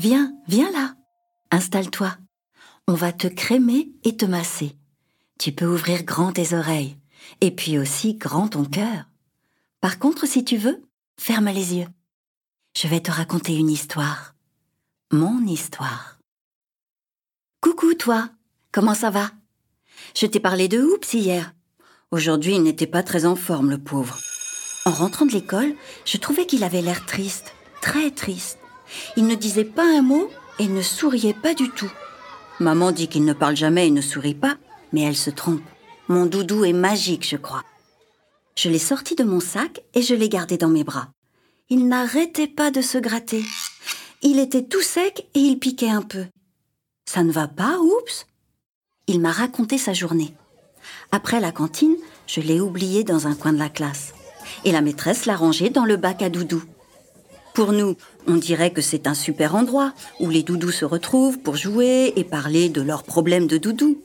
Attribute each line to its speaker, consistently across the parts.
Speaker 1: Viens, viens là. Installe-toi. On va te crémer et te masser. Tu peux ouvrir grand tes oreilles et puis aussi grand ton cœur. Par contre, si tu veux, ferme les yeux. Je vais te raconter une histoire. Mon histoire. Coucou toi, comment ça va? Je t'ai parlé de Oups hier. Aujourd'hui, il n'était pas très en forme, le pauvre. En rentrant de l'école, je trouvais qu'il avait l'air triste, très triste. Il ne disait pas un mot et ne souriait pas du tout. Maman dit qu'il ne parle jamais et ne sourit pas, mais elle se trompe. Mon doudou est magique, je crois. Je l'ai sorti de mon sac et je l'ai gardé dans mes bras. Il n'arrêtait pas de se gratter. Il était tout sec et il piquait un peu. Ça ne va pas, oups Il m'a raconté sa journée. Après la cantine, je l'ai oublié dans un coin de la classe. Et la maîtresse l'a rangé dans le bac à doudou. Pour nous, on dirait que c'est un super endroit où les doudous se retrouvent pour jouer et parler de leurs problèmes de doudou.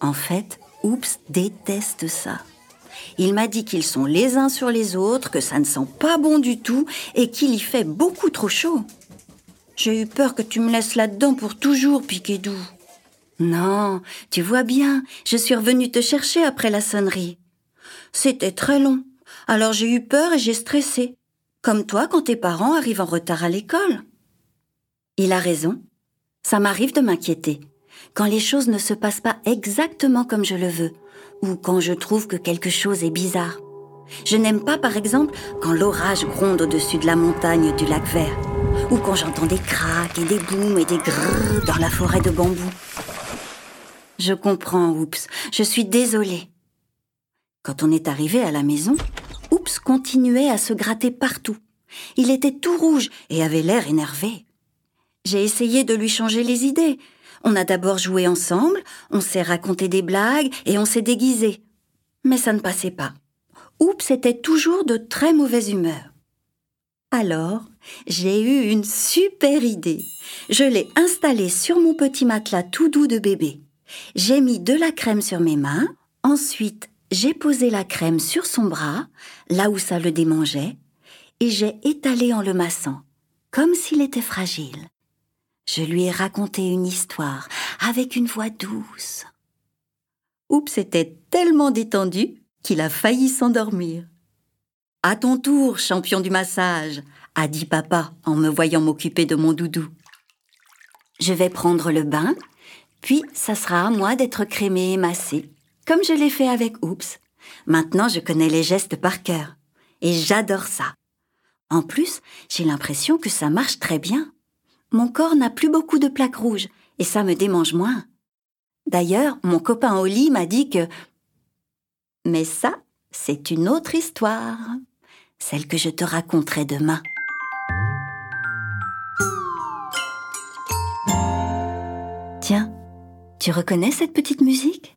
Speaker 1: En fait, Oups déteste ça. Il m'a dit qu'ils sont les uns sur les autres, que ça ne sent pas bon du tout et qu'il y fait beaucoup trop chaud. J'ai eu peur que tu me laisses là-dedans pour toujours, Piquedou. Non, tu vois bien, je suis revenue te chercher après la sonnerie. C'était très long, alors j'ai eu peur et j'ai stressé. Comme toi quand tes parents arrivent en retard à l'école. Il a raison. Ça m'arrive de m'inquiéter. Quand les choses ne se passent pas exactement comme je le veux, ou quand je trouve que quelque chose est bizarre. Je n'aime pas, par exemple, quand l'orage gronde au-dessus de la montagne du lac vert, ou quand j'entends des craques et des booms et des grrrr dans la forêt de bambou. Je comprends, Oups, je suis désolée. Quand on est arrivé à la maison, Oups continuait à se gratter partout. Il était tout rouge et avait l'air énervé. J'ai essayé de lui changer les idées. On a d'abord joué ensemble, on s'est raconté des blagues et on s'est déguisé. Mais ça ne passait pas. Oups était toujours de très mauvaise humeur. Alors, j'ai eu une super idée. Je l'ai installé sur mon petit matelas tout doux de bébé. J'ai mis de la crème sur mes mains, ensuite j'ai posé la crème sur son bras, là où ça le démangeait, et j'ai étalé en le massant, comme s'il était fragile. Je lui ai raconté une histoire avec une voix douce. Oups était tellement détendu qu'il a failli s'endormir. À ton tour, champion du massage, a dit papa en me voyant m'occuper de mon doudou. Je vais prendre le bain, puis ça sera à moi d'être crémé et massé comme je l'ai fait avec Oups. Maintenant, je connais les gestes par cœur. Et j'adore ça. En plus, j'ai l'impression que ça marche très bien. Mon corps n'a plus beaucoup de plaques rouges, et ça me démange moins. D'ailleurs, mon copain Oli m'a dit que... Mais ça, c'est une autre histoire. Celle que je te raconterai demain. Tiens, tu reconnais cette petite musique?